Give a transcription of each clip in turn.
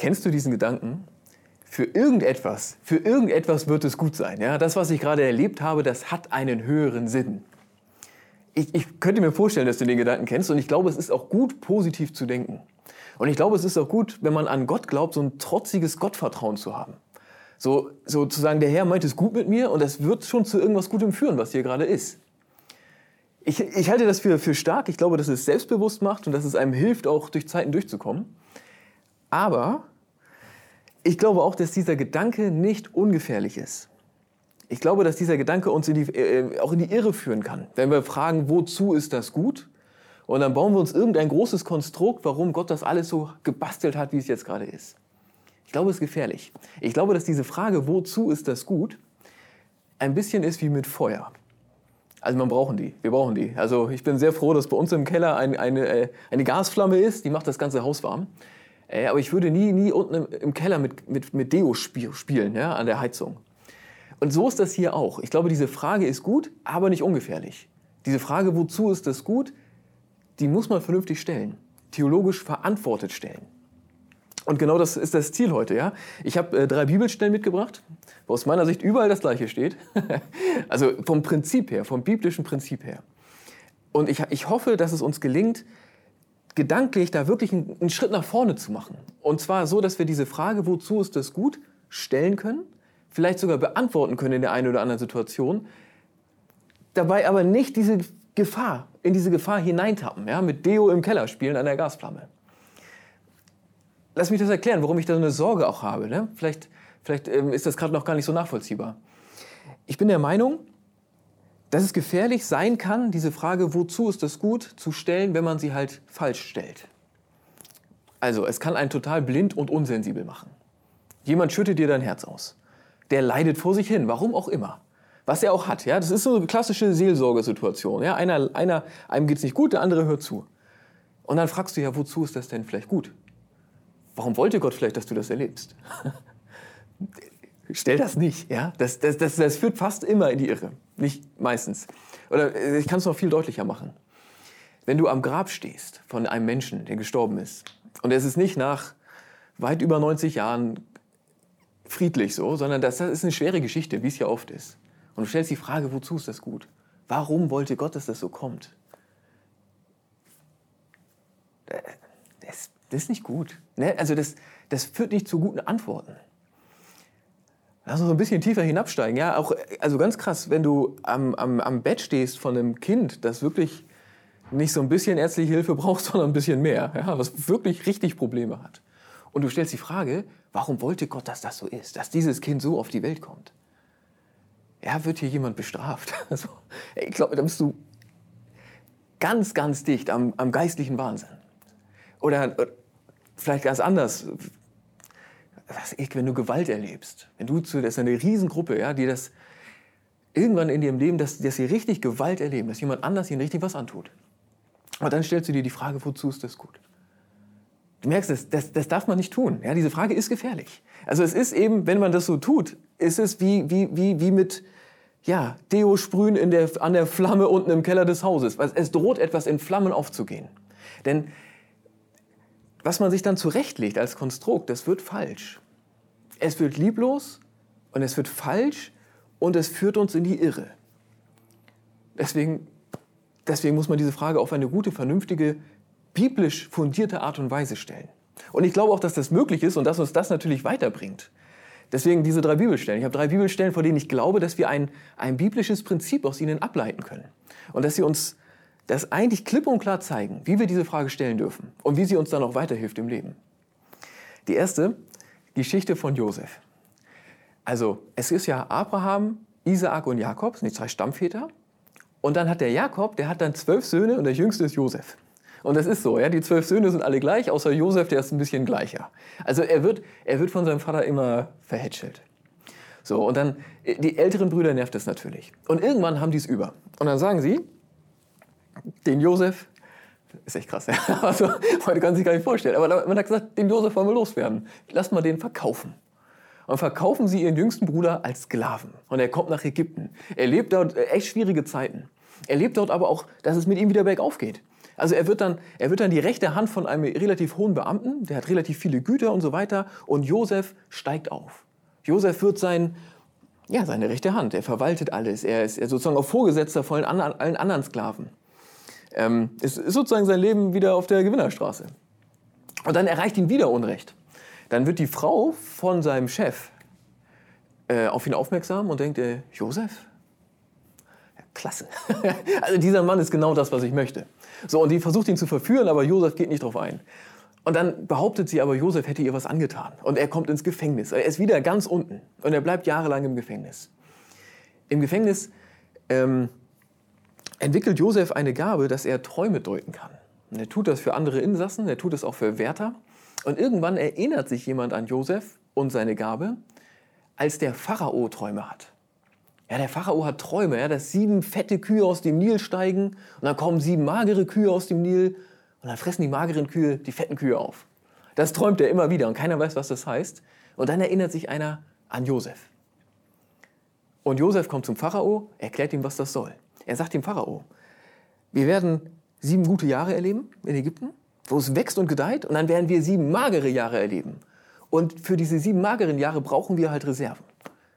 Kennst du diesen Gedanken? Für irgendetwas, für irgendetwas wird es gut sein. Ja? Das, was ich gerade erlebt habe, das hat einen höheren Sinn. Ich, ich könnte mir vorstellen, dass du den Gedanken kennst und ich glaube, es ist auch gut, positiv zu denken. Und ich glaube, es ist auch gut, wenn man an Gott glaubt, so ein trotziges Gottvertrauen zu haben. So, sozusagen, der Herr meint es gut mit mir und es wird schon zu irgendwas Gutem führen, was hier gerade ist. Ich, ich halte das für, für stark. Ich glaube, dass es selbstbewusst macht und dass es einem hilft, auch durch Zeiten durchzukommen. Aber ich glaube auch, dass dieser Gedanke nicht ungefährlich ist. Ich glaube, dass dieser Gedanke uns in die, äh, auch in die Irre führen kann. Wenn wir fragen, wozu ist das gut? Und dann bauen wir uns irgendein großes Konstrukt, warum Gott das alles so gebastelt hat, wie es jetzt gerade ist. Ich glaube, es ist gefährlich. Ich glaube, dass diese Frage, wozu ist das gut, ein bisschen ist wie mit Feuer. Also man brauchen die, wir brauchen die. Also ich bin sehr froh, dass bei uns im Keller ein, eine, äh, eine Gasflamme ist, die macht das ganze Haus warm. Äh, aber ich würde nie, nie unten im, Keller mit, mit, mit Deo spielen, ja, an der Heizung. Und so ist das hier auch. Ich glaube, diese Frage ist gut, aber nicht ungefährlich. Diese Frage, wozu ist das gut, die muss man vernünftig stellen. Theologisch verantwortet stellen. Und genau das ist das Ziel heute. Ja? Ich habe äh, drei Bibelstellen mitgebracht, wo aus meiner Sicht überall das Gleiche steht. also vom Prinzip her, vom biblischen Prinzip her. Und ich, ich hoffe, dass es uns gelingt, gedanklich da wirklich einen, einen Schritt nach vorne zu machen. Und zwar so, dass wir diese Frage, wozu ist das gut, stellen können, vielleicht sogar beantworten können in der einen oder anderen Situation, dabei aber nicht diese Gefahr, in diese Gefahr hineintappen, ja, mit Deo im Keller spielen an der Gasflamme. Lass mich das erklären, warum ich da so eine Sorge auch habe. Ne? Vielleicht, vielleicht ähm, ist das gerade noch gar nicht so nachvollziehbar. Ich bin der Meinung, dass es gefährlich sein kann, diese Frage, wozu ist das gut, zu stellen, wenn man sie halt falsch stellt. Also, es kann einen total blind und unsensibel machen. Jemand schüttet dir dein Herz aus. Der leidet vor sich hin, warum auch immer. Was er auch hat, ja, das ist so eine klassische Seelsorgesituation. Ja, einer, einer, einem geht's nicht gut, der andere hört zu. Und dann fragst du ja, wozu ist das denn vielleicht gut? Warum wollte Gott vielleicht, dass du das erlebst? Stell das nicht, ja? Das, das, das, das führt fast immer in die Irre. Nicht meistens. Oder äh, ich kann es noch viel deutlicher machen. Wenn du am Grab stehst von einem Menschen, der gestorben ist, und es ist nicht nach weit über 90 Jahren friedlich so, sondern das, das ist eine schwere Geschichte, wie es ja oft ist. Und du stellst die Frage, wozu ist das gut? Warum wollte Gott, dass das so kommt? Äh, das, das ist nicht gut. Ne? Also das, das führt nicht zu guten Antworten. Lass uns so ein bisschen tiefer hinabsteigen. Ja, auch, also ganz krass, wenn du am, am, am Bett stehst von einem Kind, das wirklich nicht so ein bisschen ärztliche Hilfe braucht, sondern ein bisschen mehr, ja, was wirklich richtig Probleme hat. Und du stellst die Frage, warum wollte Gott, dass das so ist, dass dieses Kind so auf die Welt kommt? Ja, wird hier jemand bestraft? Also, ich glaube, da bist du ganz, ganz dicht am, am geistlichen Wahnsinn. Oder, oder vielleicht ganz anders, was ich, wenn du Gewalt erlebst, wenn du zu, das ist eine Riesengruppe, ja, die das irgendwann in ihrem Leben, dass, dass sie richtig Gewalt erleben, dass jemand anders ihnen richtig was antut. Und dann stellst du dir die Frage, wozu ist das gut? Du merkst, das, das, das darf man nicht tun. Ja, diese Frage ist gefährlich. Also es ist eben, wenn man das so tut, ist es wie, wie, wie, wie mit ja, Deo sprühen in der, an der Flamme unten im Keller des Hauses. Es droht etwas in Flammen aufzugehen. Denn was man sich dann zurechtlegt als Konstrukt, das wird falsch. Es wird lieblos und es wird falsch und es führt uns in die Irre. Deswegen, deswegen muss man diese Frage auf eine gute, vernünftige, biblisch fundierte Art und Weise stellen. Und ich glaube auch, dass das möglich ist und dass uns das natürlich weiterbringt. Deswegen diese drei Bibelstellen. Ich habe drei Bibelstellen, vor denen ich glaube, dass wir ein, ein biblisches Prinzip aus ihnen ableiten können. Und dass sie uns das eigentlich klipp und klar zeigen, wie wir diese Frage stellen dürfen und wie sie uns dann auch weiterhilft im Leben. Die erste Geschichte von Josef. Also es ist ja Abraham, Isaak und Jakob, sind die zwei Stammväter. Und dann hat der Jakob, der hat dann zwölf Söhne und der jüngste ist Josef. Und das ist so, ja, die zwölf Söhne sind alle gleich, außer Josef, der ist ein bisschen gleicher. Also er wird, er wird von seinem Vater immer verhätschelt. So, und dann, die älteren Brüder nervt das natürlich. Und irgendwann haben die es über. Und dann sagen sie, den Josef, ist echt krass, ja. also, man kann sich gar nicht vorstellen, aber man hat gesagt, den Josef wollen wir loswerden. Lass mal den verkaufen. Und verkaufen sie ihren jüngsten Bruder als Sklaven. Und er kommt nach Ägypten. Er lebt dort echt schwierige Zeiten. Er lebt dort aber auch, dass es mit ihm wieder bergauf geht. Also er wird, dann, er wird dann die rechte Hand von einem relativ hohen Beamten, der hat relativ viele Güter und so weiter. Und Josef steigt auf. Josef wird sein, ja, seine rechte Hand. Er verwaltet alles. Er ist, sozusagen auch Vorgesetzter von allen anderen Sklaven. Ähm, ist, ist sozusagen sein Leben wieder auf der Gewinnerstraße. Und dann erreicht ihn wieder Unrecht. Dann wird die Frau von seinem Chef äh, auf ihn aufmerksam und denkt, äh, Josef? Ja, klasse. also dieser Mann ist genau das, was ich möchte. So, und die versucht ihn zu verführen, aber Josef geht nicht drauf ein. Und dann behauptet sie aber, Josef hätte ihr was angetan. Und er kommt ins Gefängnis. Er ist wieder ganz unten. Und er bleibt jahrelang im Gefängnis. Im Gefängnis ähm, entwickelt Josef eine Gabe, dass er Träume deuten kann. Und er tut das für andere Insassen, er tut das auch für Wärter. Und irgendwann erinnert sich jemand an Josef und seine Gabe, als der Pharao Träume hat. Ja, der Pharao hat Träume, ja, dass sieben fette Kühe aus dem Nil steigen und dann kommen sieben magere Kühe aus dem Nil und dann fressen die mageren Kühe die fetten Kühe auf. Das träumt er immer wieder und keiner weiß, was das heißt. Und dann erinnert sich einer an Josef. Und Josef kommt zum Pharao, erklärt ihm, was das soll. Er sagt dem Pharao, wir werden sieben gute Jahre erleben in Ägypten, wo es wächst und gedeiht, und dann werden wir sieben magere Jahre erleben. Und für diese sieben mageren Jahre brauchen wir halt Reserven,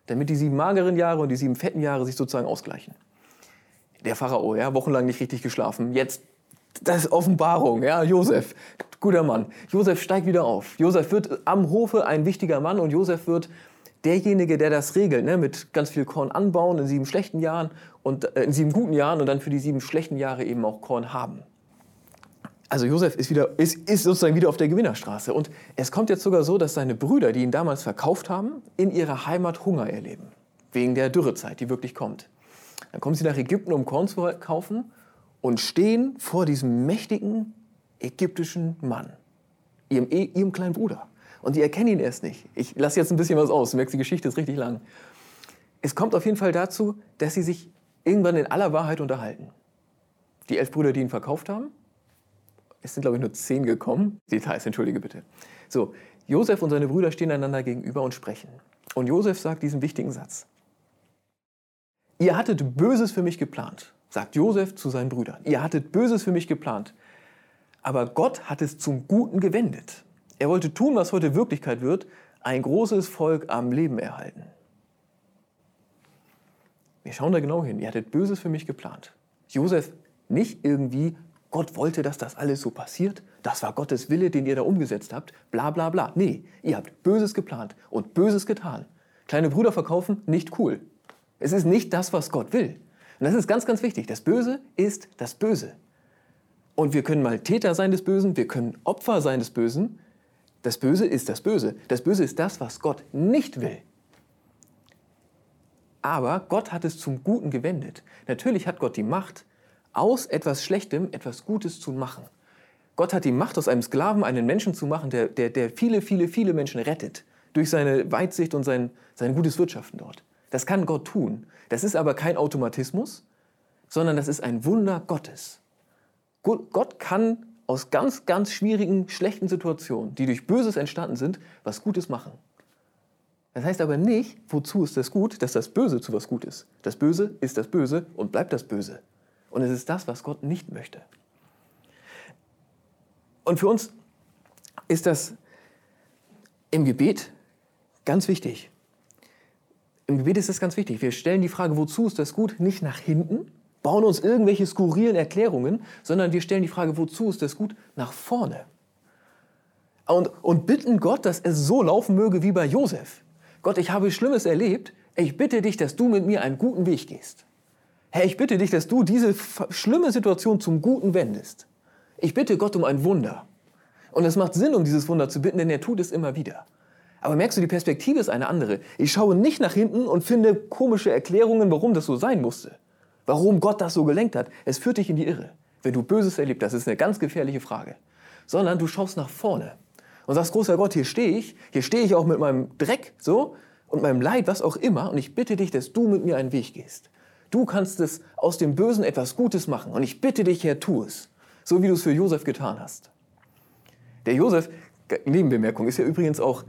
damit die sieben mageren Jahre und die sieben fetten Jahre sich sozusagen ausgleichen. Der Pharao, ja, wochenlang nicht richtig geschlafen, jetzt das ist Offenbarung, ja, Josef, guter Mann. Josef steigt wieder auf. Josef wird am Hofe ein wichtiger Mann und Josef wird derjenige, der das regelt, ne, mit ganz viel Korn anbauen in sieben schlechten Jahren und äh, in sieben guten Jahren und dann für die sieben schlechten Jahre eben auch Korn haben. Also Josef ist, wieder, ist, ist sozusagen wieder auf der Gewinnerstraße. Und es kommt jetzt sogar so, dass seine Brüder, die ihn damals verkauft haben, in ihrer Heimat Hunger erleben. Wegen der Dürrezeit, die wirklich kommt. Dann kommen sie nach Ägypten, um Korn zu kaufen und stehen vor diesem mächtigen ägyptischen Mann, ihrem, ihrem kleinen Bruder. Und die erkennen ihn erst nicht. Ich lasse jetzt ein bisschen was aus, du merkst, die Geschichte ist richtig lang. Es kommt auf jeden Fall dazu, dass sie sich irgendwann in aller Wahrheit unterhalten. Die elf Brüder, die ihn verkauft haben, es sind, glaube ich, nur zehn gekommen. Details, entschuldige bitte. So, Josef und seine Brüder stehen einander gegenüber und sprechen. Und Josef sagt diesen wichtigen Satz. Ihr hattet Böses für mich geplant, sagt Josef zu seinen Brüdern. Ihr hattet Böses für mich geplant. Aber Gott hat es zum Guten gewendet. Er wollte tun, was heute Wirklichkeit wird, ein großes Volk am Leben erhalten. Wir schauen da genau hin. Ihr hattet Böses für mich geplant. Josef nicht irgendwie Gott wollte, dass das alles so passiert. Das war Gottes Wille, den ihr da umgesetzt habt. Bla bla bla. Nee, ihr habt Böses geplant und Böses getan. Kleine Brüder verkaufen, nicht cool. Es ist nicht das, was Gott will. Und das ist ganz, ganz wichtig. Das Böse ist das Böse. Und wir können mal Täter sein des Bösen, wir können Opfer sein des Bösen. Das Böse ist das Böse. Das Böse ist das, was Gott nicht will. Aber Gott hat es zum Guten gewendet. Natürlich hat Gott die Macht, aus etwas Schlechtem etwas Gutes zu machen. Gott hat die Macht, aus einem Sklaven einen Menschen zu machen, der, der, der viele, viele, viele Menschen rettet. Durch seine Weitsicht und sein, sein gutes Wirtschaften dort. Das kann Gott tun. Das ist aber kein Automatismus, sondern das ist ein Wunder Gottes. Gott kann aus ganz, ganz schwierigen, schlechten Situationen, die durch Böses entstanden sind, was Gutes machen. Das heißt aber nicht, wozu ist das gut, dass das Böse zu was Gutes. Das Böse ist das Böse und bleibt das Böse. Und es ist das, was Gott nicht möchte. Und für uns ist das im Gebet ganz wichtig. Im Gebet ist das ganz wichtig. Wir stellen die Frage, wozu ist das gut, nicht nach hinten, bauen uns irgendwelche skurrilen Erklärungen, sondern wir stellen die Frage, wozu ist das gut, nach vorne. Und, und bitten Gott, dass es so laufen möge wie bei Josef. Gott, ich habe Schlimmes erlebt. Ich bitte dich, dass du mit mir einen guten Weg gehst. Herr, ich bitte dich, dass du diese schlimme Situation zum Guten wendest. Ich bitte Gott um ein Wunder. Und es macht Sinn, um dieses Wunder zu bitten, denn er tut es immer wieder. Aber merkst du, die Perspektive ist eine andere. Ich schaue nicht nach hinten und finde komische Erklärungen, warum das so sein musste. Warum Gott das so gelenkt hat. Es führt dich in die Irre. Wenn du Böses erlebt hast, ist eine ganz gefährliche Frage. Sondern du schaust nach vorne und sagst, großer Gott, hier stehe ich, hier stehe ich auch mit meinem Dreck, so, und meinem Leid, was auch immer, und ich bitte dich, dass du mit mir einen Weg gehst. Du kannst es aus dem Bösen etwas Gutes machen. Und ich bitte dich, Herr, tu es. So wie du es für Josef getan hast. Der Josef, Nebenbemerkung, ist ja übrigens auch,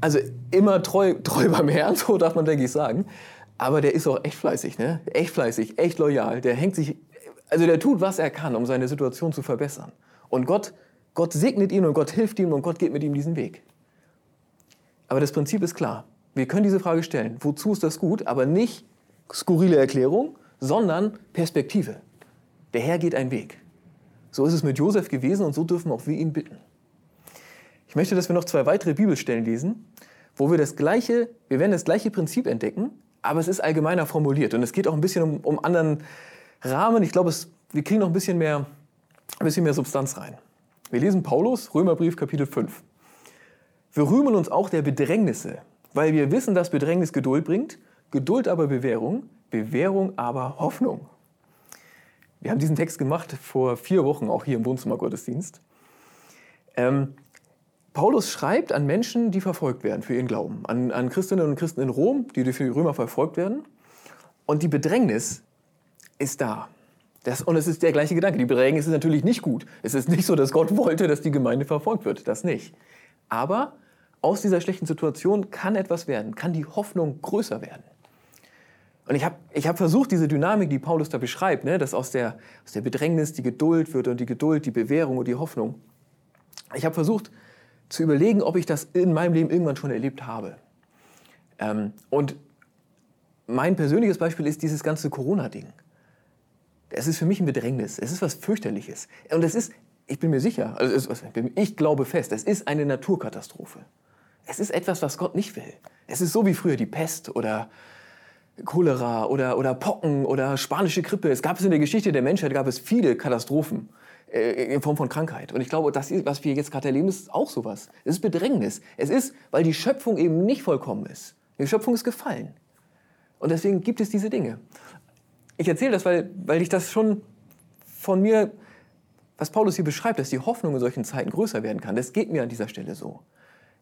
also immer treu, treu beim Herrn, so darf man, denke ich, sagen. Aber der ist auch echt fleißig, ne? Echt fleißig, echt loyal. Der hängt sich Also der tut, was er kann, um seine Situation zu verbessern. Und Gott, Gott segnet ihn und Gott hilft ihm und Gott geht mit ihm diesen Weg. Aber das Prinzip ist klar. Wir können diese Frage stellen. Wozu ist das gut? Aber nicht skurrile Erklärung, sondern Perspektive. Der Herr geht einen Weg. So ist es mit Josef gewesen und so dürfen auch wir ihn bitten. Ich möchte, dass wir noch zwei weitere Bibelstellen lesen, wo wir das gleiche, wir werden das gleiche Prinzip entdecken, aber es ist allgemeiner formuliert und es geht auch ein bisschen um, um anderen Rahmen. Ich glaube, wir kriegen noch ein bisschen, mehr, ein bisschen mehr Substanz rein. Wir lesen Paulus, Römerbrief, Kapitel 5. Wir rühmen uns auch der Bedrängnisse, weil wir wissen, dass Bedrängnis Geduld bringt, Geduld aber Bewährung, Bewährung aber Hoffnung. Wir haben diesen Text gemacht vor vier Wochen, auch hier im Wohnzimmergottesdienst. Ähm, Paulus schreibt an Menschen, die verfolgt werden für ihren Glauben, an, an Christinnen und Christen in Rom, die durch die Römer verfolgt werden. Und die Bedrängnis ist da. Das, und es ist der gleiche Gedanke. Die Bedrängnis ist natürlich nicht gut. Es ist nicht so, dass Gott wollte, dass die Gemeinde verfolgt wird. Das nicht. Aber aus dieser schlechten Situation kann etwas werden, kann die Hoffnung größer werden. Und ich habe ich hab versucht, diese Dynamik, die Paulus da beschreibt, ne, dass aus der, aus der Bedrängnis die Geduld wird und die Geduld die Bewährung und die Hoffnung. Ich habe versucht zu überlegen, ob ich das in meinem Leben irgendwann schon erlebt habe. Ähm, und mein persönliches Beispiel ist dieses ganze Corona-Ding. Es ist für mich ein Bedrängnis. Es ist was fürchterliches. Und es ist, ich bin mir sicher, also ich glaube fest, es ist eine Naturkatastrophe. Es ist etwas, was Gott nicht will. Es ist so wie früher die Pest oder Cholera oder, oder Pocken oder spanische Grippe. Es gab es in der Geschichte der Menschheit gab es viele Katastrophen in Form von Krankheit. Und ich glaube, das, was wir jetzt gerade erleben, ist auch sowas. Es ist Bedrängnis. Es ist, weil die Schöpfung eben nicht vollkommen ist. Die Schöpfung ist gefallen. Und deswegen gibt es diese Dinge. Ich erzähle das, weil, weil ich das schon von mir, was Paulus hier beschreibt, dass die Hoffnung in solchen Zeiten größer werden kann. Das geht mir an dieser Stelle so.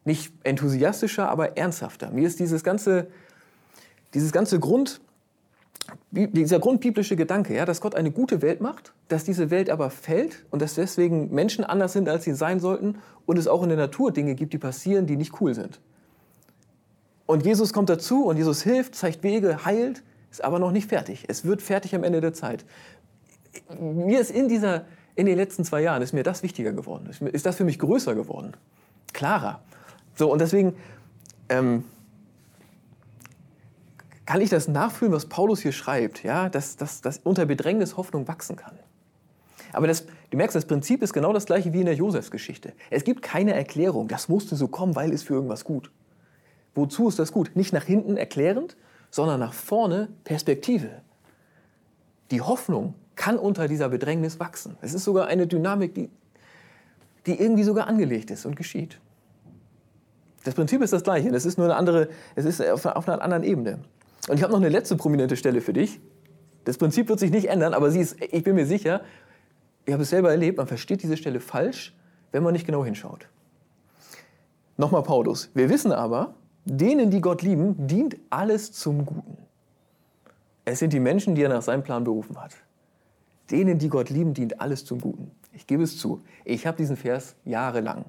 Nicht enthusiastischer, aber ernsthafter. Mir ist dieses ganze, dieses ganze Grund, dieser grundbiblische Gedanke, ja, dass Gott eine gute Welt macht, dass diese Welt aber fällt und dass deswegen Menschen anders sind, als sie sein sollten und es auch in der Natur Dinge gibt, die passieren, die nicht cool sind. Und Jesus kommt dazu und Jesus hilft, zeigt Wege, heilt, ist aber noch nicht fertig. Es wird fertig am Ende der Zeit. Mir ist in, dieser, in den letzten zwei Jahren ist mir das wichtiger geworden. Ist das für mich größer geworden, klarer. So, und deswegen ähm, kann ich das nachfühlen, was Paulus hier schreibt, ja, dass, dass, dass unter Bedrängnis Hoffnung wachsen kann. Aber das, du merkst, das Prinzip ist genau das gleiche wie in der Josefsgeschichte. Es gibt keine Erklärung, das musste so kommen, weil es für irgendwas gut. Wozu ist das gut? Nicht nach hinten erklärend, sondern nach vorne Perspektive. Die Hoffnung kann unter dieser Bedrängnis wachsen. Es ist sogar eine Dynamik, die, die irgendwie sogar angelegt ist und geschieht. Das Prinzip ist das gleiche, es ist nur eine andere, es ist auf einer anderen Ebene. Und ich habe noch eine letzte prominente Stelle für dich. Das Prinzip wird sich nicht ändern, aber sie ist, ich bin mir sicher, ich habe es selber erlebt, man versteht diese Stelle falsch, wenn man nicht genau hinschaut. Nochmal Paulus. Wir wissen aber, Denen, die Gott lieben, dient alles zum Guten. Es sind die Menschen, die er nach seinem Plan berufen hat. Denen, die Gott lieben, dient alles zum Guten. Ich gebe es zu. Ich habe diesen Vers jahrelang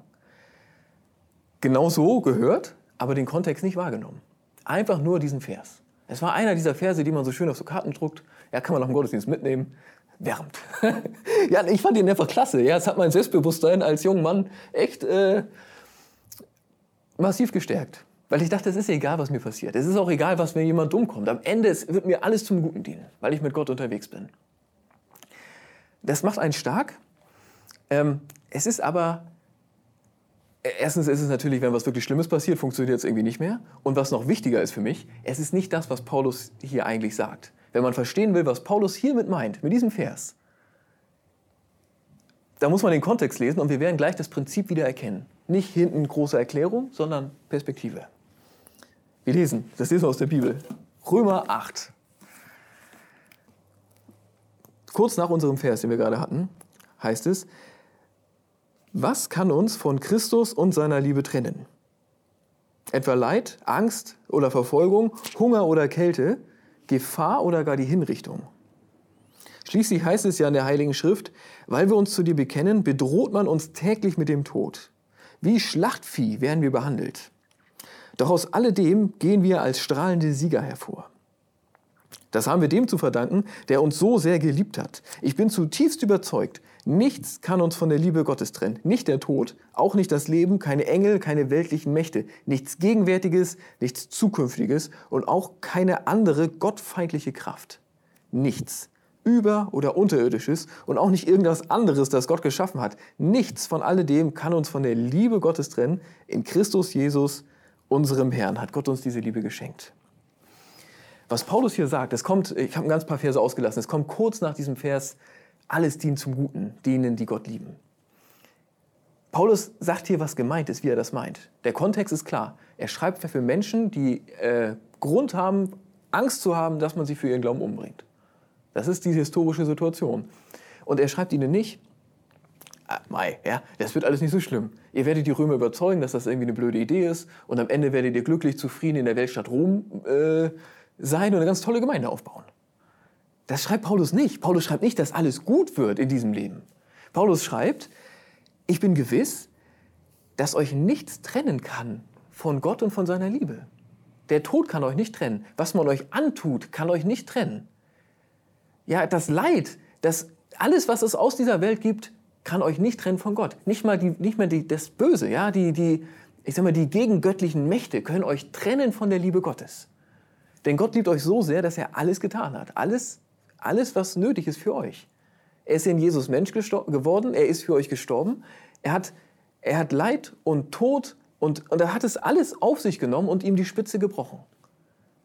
genau so gehört, aber den Kontext nicht wahrgenommen. Einfach nur diesen Vers. Es war einer dieser Verse, die man so schön auf so Karten druckt. Ja, kann man nach dem Gottesdienst mitnehmen. Wärmt. ja, ich fand ihn einfach klasse. Ja, es hat mein Selbstbewusstsein als junger Mann echt äh, massiv gestärkt. Weil ich dachte, es ist egal, was mir passiert. Es ist auch egal, was mir jemand dumm kommt. Am Ende wird mir alles zum Guten dienen, weil ich mit Gott unterwegs bin. Das macht einen stark. Ähm, es ist aber, erstens ist es natürlich, wenn was wirklich Schlimmes passiert, funktioniert es irgendwie nicht mehr. Und was noch wichtiger ist für mich, es ist nicht das, was Paulus hier eigentlich sagt. Wenn man verstehen will, was Paulus hiermit meint, mit diesem Vers, da muss man den Kontext lesen und wir werden gleich das Prinzip wieder erkennen. Nicht hinten große Erklärung, sondern Perspektive. Wir lesen, das lesen wir aus der Bibel. Römer 8. Kurz nach unserem Vers, den wir gerade hatten, heißt es, was kann uns von Christus und seiner Liebe trennen? Etwa Leid, Angst oder Verfolgung, Hunger oder Kälte, Gefahr oder gar die Hinrichtung. Schließlich heißt es ja in der Heiligen Schrift, weil wir uns zu dir bekennen, bedroht man uns täglich mit dem Tod. Wie Schlachtvieh werden wir behandelt. Doch aus alledem gehen wir als strahlende Sieger hervor. Das haben wir dem zu verdanken, der uns so sehr geliebt hat. Ich bin zutiefst überzeugt, nichts kann uns von der Liebe Gottes trennen. Nicht der Tod, auch nicht das Leben, keine Engel, keine weltlichen Mächte, nichts Gegenwärtiges, nichts Zukünftiges und auch keine andere gottfeindliche Kraft. Nichts. Über- oder Unterirdisches und auch nicht irgendwas anderes, das Gott geschaffen hat. Nichts von alledem kann uns von der Liebe Gottes trennen. In Christus Jesus, unserem Herrn, hat Gott uns diese Liebe geschenkt. Was Paulus hier sagt, es kommt, ich habe ein ganz paar Verse ausgelassen, es kommt kurz nach diesem Vers, alles dient zum Guten, denen, die Gott lieben. Paulus sagt hier, was gemeint ist, wie er das meint. Der Kontext ist klar. Er schreibt für Menschen, die äh, Grund haben, Angst zu haben, dass man sie für ihren Glauben umbringt. Das ist die historische Situation. Und er schreibt ihnen nicht, ah, Mai, ja, das wird alles nicht so schlimm. Ihr werdet die Römer überzeugen, dass das irgendwie eine blöde Idee ist und am Ende werdet ihr glücklich, zufrieden in der Weltstadt Rom äh, sein und eine ganz tolle Gemeinde aufbauen. Das schreibt Paulus nicht. Paulus schreibt nicht, dass alles gut wird in diesem Leben. Paulus schreibt, ich bin gewiss, dass euch nichts trennen kann von Gott und von seiner Liebe. Der Tod kann euch nicht trennen. Was man euch antut, kann euch nicht trennen. Ja, das Leid, das, alles, was es aus dieser Welt gibt, kann euch nicht trennen von Gott. Nicht mal, die, nicht mal die, das Böse, ja, die, die, ich sag mal, die gegengöttlichen Mächte können euch trennen von der Liebe Gottes. Denn Gott liebt euch so sehr, dass er alles getan hat. Alles, alles, was nötig ist für euch. Er ist in Jesus Mensch geworden, er ist für euch gestorben. Er hat, er hat Leid und Tod und, und er hat es alles auf sich genommen und ihm die Spitze gebrochen.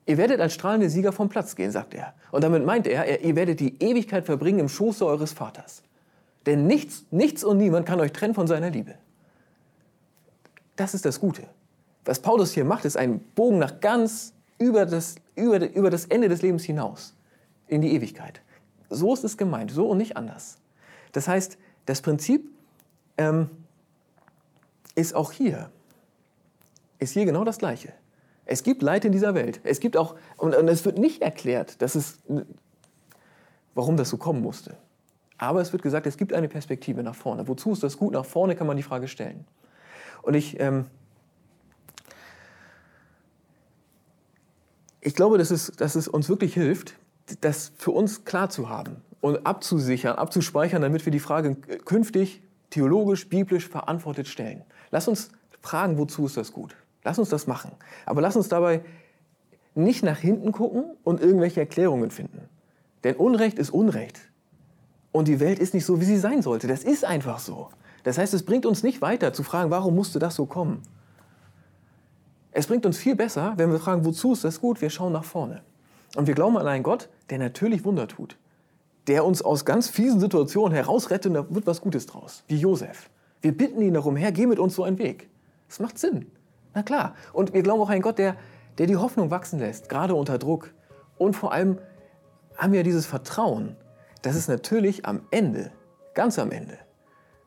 Ihr werdet als strahlende Sieger vom Platz gehen, sagt er. Und damit meint er, ihr werdet die Ewigkeit verbringen im Schoße eures Vaters. Denn nichts, nichts und niemand kann euch trennen von seiner Liebe. Das ist das Gute. Was Paulus hier macht, ist ein Bogen nach ganz über das, über, über das Ende des Lebens hinaus, in die Ewigkeit. So ist es gemeint, so und nicht anders. Das heißt, das Prinzip ähm, ist auch hier, ist hier genau das Gleiche. Es gibt Leid in dieser Welt. Es gibt auch, und, und es wird nicht erklärt, dass es, warum das so kommen musste. Aber es wird gesagt, es gibt eine Perspektive nach vorne. Wozu ist das gut? Nach vorne kann man die Frage stellen. Und ich, ähm, ich glaube, dass es, dass es uns wirklich hilft, das für uns klar zu haben und abzusichern, abzuspeichern, damit wir die Frage künftig theologisch, biblisch verantwortet stellen. Lass uns fragen, wozu ist das gut? Lass uns das machen. Aber lass uns dabei nicht nach hinten gucken und irgendwelche Erklärungen finden. Denn Unrecht ist Unrecht. Und die Welt ist nicht so, wie sie sein sollte. Das ist einfach so. Das heißt, es bringt uns nicht weiter zu fragen, warum musste das so kommen? Es bringt uns viel besser, wenn wir fragen, wozu ist das gut? Wir schauen nach vorne. Und wir glauben an einen Gott, der natürlich Wunder tut. Der uns aus ganz fiesen Situationen herausrettet und da wird was Gutes draus. Wie Josef. Wir bitten ihn darum, Herr, geh mit uns so einen Weg. Das macht Sinn. Na klar. Und wir glauben auch an Gott, der, der die Hoffnung wachsen lässt, gerade unter Druck. Und vor allem haben wir dieses Vertrauen, dass es natürlich am Ende, ganz am Ende,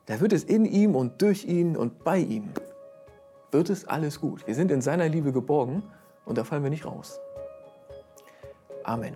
da wird es in ihm und durch ihn und bei ihm wird es alles gut. Wir sind in seiner Liebe geborgen und da fallen wir nicht raus. Amen.